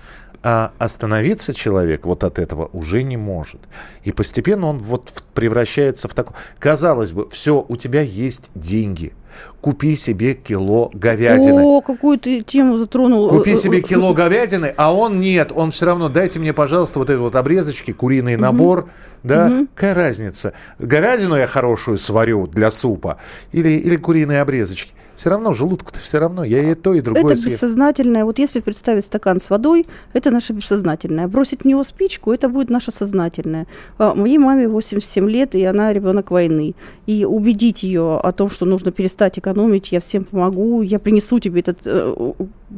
А остановиться человек вот от этого уже не может. И постепенно он вот превращается в такой... Казалось бы, все, у тебя есть деньги. Купи себе кило говядины. О, какую ты тему затронул. Купи себе кило говядины, а он нет. Он все равно, дайте мне, пожалуйста, вот эти вот обрезочки, куриный набор. Да, угу. какая разница? Говядину я хорошую сварю для супа или, или куриные обрезочки все равно желудку-то все равно. Я и то, и другое Это съем. бессознательное. Вот если представить стакан с водой, это наше бессознательное. Бросить в него спичку, это будет наше сознательное. А, моей маме 87 лет, и она ребенок войны. И убедить ее о том, что нужно перестать экономить, я всем помогу, я принесу тебе этот э,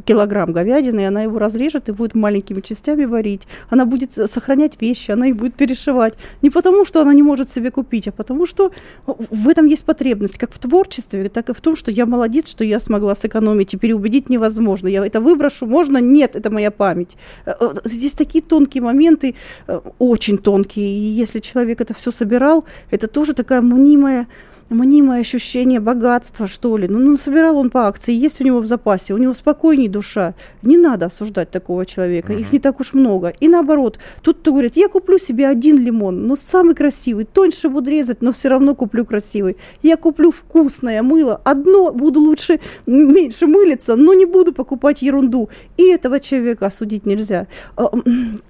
килограмм говядины, и она его разрежет и будет маленькими частями варить. Она будет сохранять вещи, она их будет перешивать. Не потому, что она не может себе купить, а потому, что в этом есть потребность, как в творчестве, так и в том, что я молодец молодец, что я смогла сэкономить, и переубедить невозможно. Я это выброшу, можно? Нет, это моя память. Э, э, здесь такие тонкие моменты, э, очень тонкие. И если человек это все собирал, это тоже такая мнимая мнимое ощущение богатства, что ли. Ну, ну, собирал он по акции, есть у него в запасе, у него спокойней душа. Не надо осуждать такого человека, uh-huh. их не так уж много. И наоборот, тут кто говорит, я куплю себе один лимон, но самый красивый, тоньше буду резать, но все равно куплю красивый. Я куплю вкусное мыло, одно буду лучше, меньше мылиться, но не буду покупать ерунду. И этого человека осудить нельзя. А,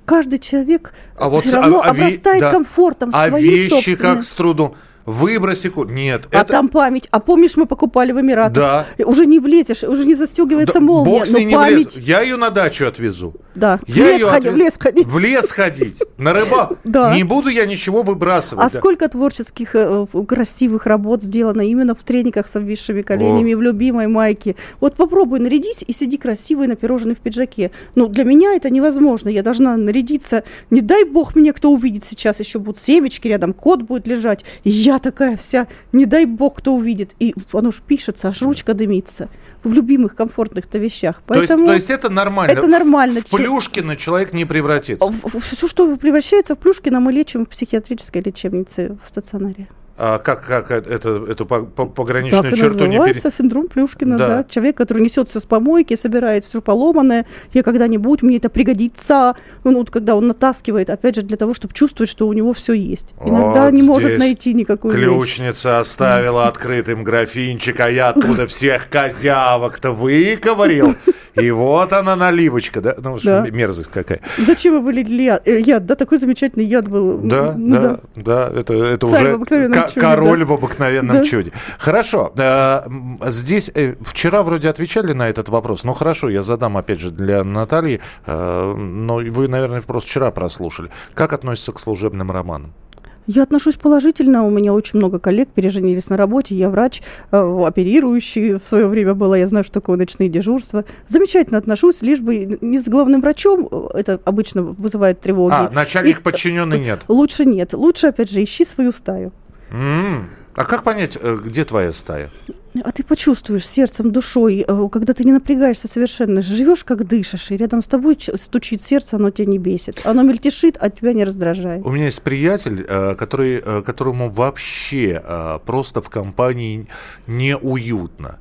каждый человек а все вот, равно а, а, обрастает да. комфортом а своим вещи собственным. как с трудом выброси куртку. Нет. А это... там память. А помнишь, мы покупали в Эмиратах? Да. Уже не влезешь, уже не застегивается да, молния. Бог с ней не память... влез. Я ее на дачу отвезу. Да. Я в лес, ее ходи, отвез... в лес ходить. В лес ходить. На рыбалку. Да. Не буду я ничего выбрасывать. А сколько творческих э, красивых работ сделано именно в трениках с обвисшими коленями, в любимой майке. Вот попробуй нарядись и сиди красивой напироженной в пиджаке. Ну, для меня это невозможно. Я должна нарядиться. Не дай бог меня кто увидит сейчас. Еще будут семечки рядом, кот будет лежать. И я такая вся, не дай бог кто увидит. И оно ж пишется, аж ручка дымится. В любимых комфортных-то вещах. Поэтому то, есть, то есть это нормально? Это нормально. В Плюшкина человек не превратится? Все, что превращается в Плюшкина, мы лечим в психиатрической лечебнице в стационаре. А как, как это, эту пограничную так черту не пере... синдром Плюшкина, да. да. Человек, который несет все с помойки, собирает все поломанное. Я когда-нибудь, мне это пригодится. Ну, вот когда он натаскивает, опять же, для того, чтобы чувствовать, что у него все есть. Иногда вот не может найти никакую Ключница вещь. оставила открытым графинчик, а я оттуда всех козявок-то выковырил. И вот она наливочка, да? Ну, да. мерзость какая. Зачем вы вылили яд? Э, яд? Да, такой замечательный яд был. Да, ну, да, да, да. Это, это уже чуде, король да. в обыкновенном да. чуде. Хорошо. Э, здесь э, вчера вроде отвечали на этот вопрос. Ну, хорошо, я задам опять же для Натальи. Но вы, наверное, просто вчера прослушали. Как относится к служебным романам? Я отношусь положительно. У меня очень много коллег переженились на работе. Я врач, э, оперирующий в свое время была. Я знаю, что такое ночные дежурства. Замечательно отношусь, лишь бы не с главным врачом. Это обычно вызывает тревоги. А, начальник И, подчиненный [LAUGHS] нет? Лучше нет. Лучше, опять же, ищи свою стаю. Mm. А как понять, э, где твоя стая? А ты почувствуешь сердцем, душой, э, когда ты не напрягаешься совершенно, живешь как дышишь, и рядом с тобой стучит сердце, оно тебя не бесит. Оно мельтешит, а тебя не раздражает. У меня есть приятель, э, который, которому вообще просто в компании неуютно.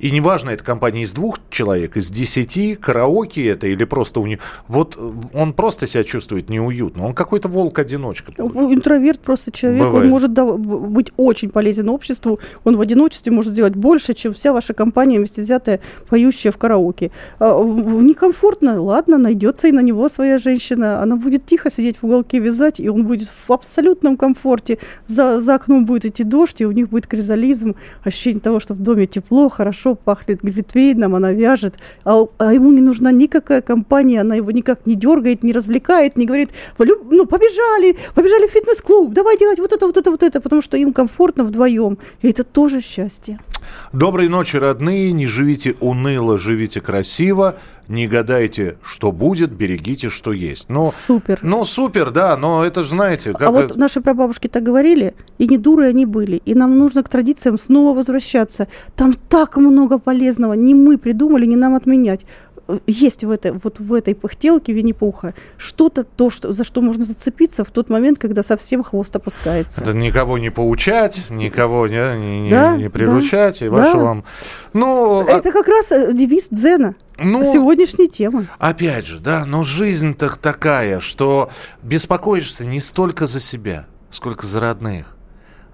И неважно, это компания из двух человек, из десяти, караоке это или просто у него... Вот он просто себя чувствует неуютно. Он какой-то волк-одиночка. Интроверт просто человек. Бывает. Он может быть очень полезен обществу. Он в одиночестве может сделать больше, чем вся ваша компания вместе взятая, поющая в караоке. А, некомфортно, ладно, найдется и на него своя женщина. Она будет тихо сидеть в уголке вязать, и он будет в абсолютном комфорте. За, за окном будет идти дождь, и у них будет кризализм, ощущение того, что в доме тепло, хорошо, хорошо пахнет глитвейном, она вяжет, а, а ему не нужна никакая компания, она его никак не дергает, не развлекает, не говорит, ну, побежали, побежали в фитнес-клуб, давай делать вот это, вот это, вот это, потому что им комфортно вдвоем, и это тоже счастье. Доброй ночи, родные, не живите уныло, живите красиво не гадайте, что будет, берегите, что есть. Ну, супер. Ну, супер, да, но это же знаете... Как а вот наши прабабушки так говорили, и не дуры они были, и нам нужно к традициям снова возвращаться. Там так много полезного, не мы придумали, не нам отменять есть в этой, вот в этой пыхтелке Винни-Пуха что-то, то, что, за что можно зацепиться в тот момент, когда совсем хвост опускается. Это никого не поучать, никого не, не, да, не приручать, да, и вашу да. вам... Ну, а Это как раз э, девиз Дзена. Ну, сегодняшняя тема. Опять же, да, но жизнь-то такая, что беспокоишься не столько за себя, сколько за родных.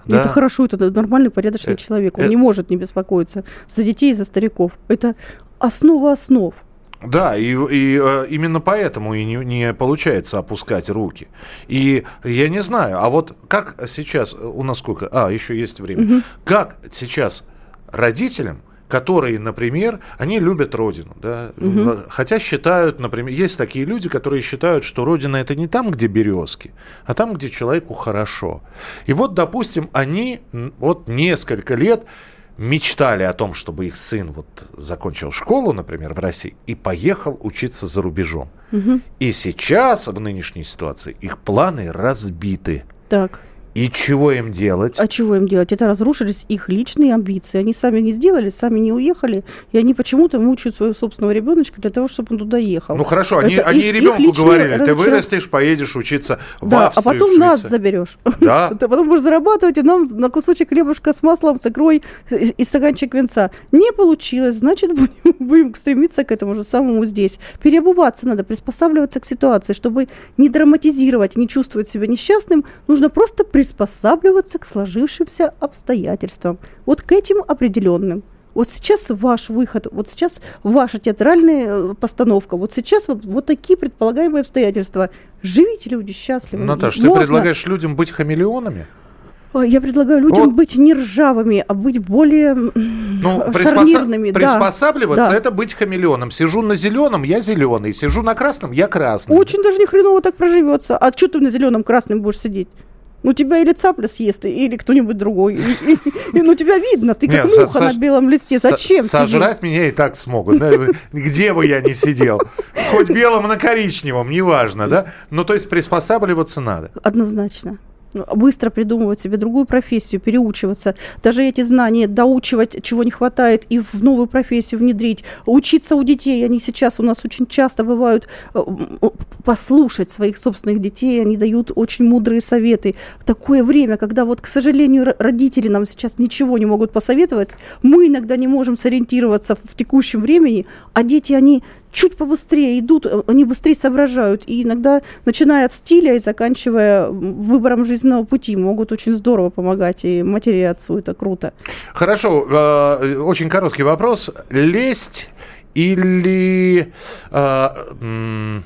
Да? Это хорошо, это нормальный, порядочный э, человек. Он э... не может не беспокоиться за детей и за стариков. Это основа основ. Да, и, и э, именно поэтому и не, не получается опускать руки. И я не знаю, а вот как сейчас, у нас сколько, а, еще есть время, угу. как сейчас родителям, которые, например, они любят родину, да, угу. хотя считают, например, есть такие люди, которые считают, что родина это не там, где березки, а там, где человеку хорошо. И вот, допустим, они вот несколько лет мечтали о том, чтобы их сын вот закончил школу, например, в России, и поехал учиться за рубежом. Угу. И сейчас, в нынешней ситуации, их планы разбиты. Так. И чего им делать? А чего им делать? Это разрушились их личные амбиции. Они сами не сделали, сами не уехали, и они почему-то мучают своего собственного ребеночка для того, чтобы он туда ехал. Ну хорошо, они, они их, ребенку их говорили, ты вырастешь, поедешь учиться в да, Австрию, а потом нас заберешь. Да. [LAUGHS] Ты потом будешь зарабатывать, и нам на кусочек хлебушка с маслом, с икрой и стаканчик венца. Не получилось, значит, [LAUGHS] будем, будем стремиться к этому же самому здесь. Переобуваться надо, приспосабливаться к ситуации, чтобы не драматизировать, не чувствовать себя несчастным, нужно просто приспосабливаться приспосабливаться к сложившимся обстоятельствам, вот к этим определенным. Вот сейчас ваш выход, вот сейчас ваша театральная э, постановка, вот сейчас вот, вот такие предполагаемые обстоятельства. Живите люди счастливы. Наташа, Можно... ты предлагаешь людям быть хамелеонами? Я предлагаю людям вот. быть не ржавыми, а быть более ну, [LAUGHS] шарнирными. Приспосабливаться да. это быть хамелеоном. Сижу на зеленом, я зеленый. Сижу на красном, я красный. Очень даже не хреново так проживется. А что ты на зеленом красном будешь сидеть? Ну, тебя или цапля съест, или кто-нибудь другой. И, и, ну, тебя видно, ты как Нет, муха на белом листе. Зачем Сожрать тебе? меня и так смогут. Где бы я ни сидел. Хоть белым на коричневом, неважно, да? Ну, то есть приспосабливаться надо. Однозначно быстро придумывать себе другую профессию, переучиваться, даже эти знания доучивать, чего не хватает, и в новую профессию внедрить, учиться у детей. Они сейчас у нас очень часто бывают э, послушать своих собственных детей, они дают очень мудрые советы. В такое время, когда вот, к сожалению, родители нам сейчас ничего не могут посоветовать, мы иногда не можем сориентироваться в текущем времени, а дети, они чуть побыстрее идут, э, они быстрее соображают. И иногда, начиная от стиля и заканчивая выбором жизненного пути, могут очень здорово помогать и матери и отцу. Это круто. Хорошо. Э, очень короткий вопрос. Лесть или э,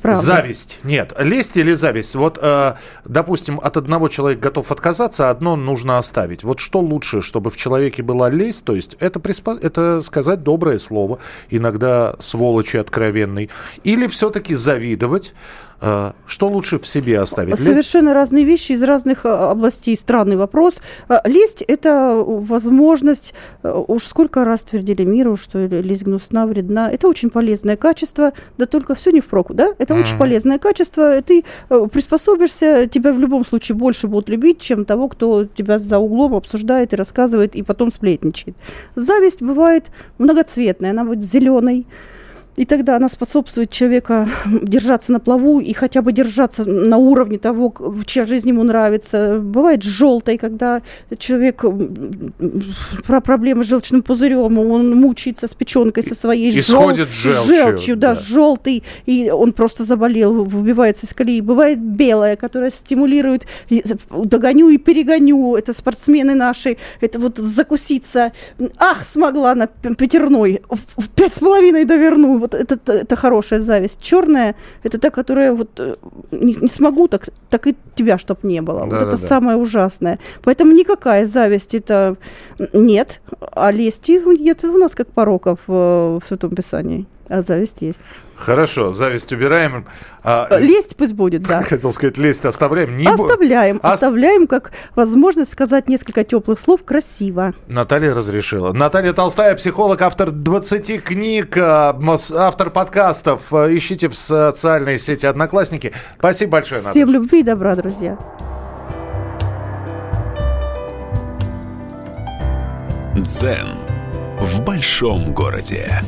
зависть? Нет, лесть или зависть? Вот, э, допустим, от одного человека готов отказаться, а одно нужно оставить. Вот что лучше, чтобы в человеке была лесть? То есть это, приспо... это сказать доброе слово, иногда сволочи откровенный. Или все-таки завидовать? А, что лучше в себе оставить? Совершенно разные вещи из разных а, областей. Странный вопрос. А, лесть – это возможность, уж сколько раз твердили миру, что лесть гнусна, вредна. Это очень полезное качество, да только все не впрок, да? Это mm-hmm. очень полезное качество. Ты приспособишься, тебя в любом случае больше будут любить, чем того, кто тебя за углом обсуждает и рассказывает, и потом сплетничает. Зависть бывает многоцветная, она будет зеленой, и тогда она способствует человека [LAUGHS] держаться на плаву и хотя бы держаться на уровне того, чья жизнь ему нравится. Бывает желтой, когда человек про проблемы с желчным пузырем, он мучается с печенкой со своей Исходит жел... желчью. желчью да, да, желтый, и он просто заболел, выбивается из колеи. Бывает белая, которая стимулирует, догоню и перегоню, это спортсмены наши, это вот закуситься. Ах, смогла на пятерной, в пять с половиной доверну вот это, это хорошая зависть. Черная – это та, которая вот э, не, не смогу, так, так и тебя, чтоб не было. Да, вот да, это да. самое ужасное. Поэтому никакая зависть это нет, а лести нет у нас как пороков в, в Святом Писании а зависть есть. Хорошо, зависть убираем. А, лесть пусть будет, да. [LAUGHS] Хотел сказать, лесть оставляем. Не оставляем, бо... оставляем как возможность сказать несколько теплых слов красиво. Наталья разрешила. Наталья Толстая, психолог, автор 20 книг, а, автор подкастов. А, ищите в социальной сети «Одноклассники». Спасибо большое, Наталья. Всем любви и добра, друзья. Дзен в большом городе.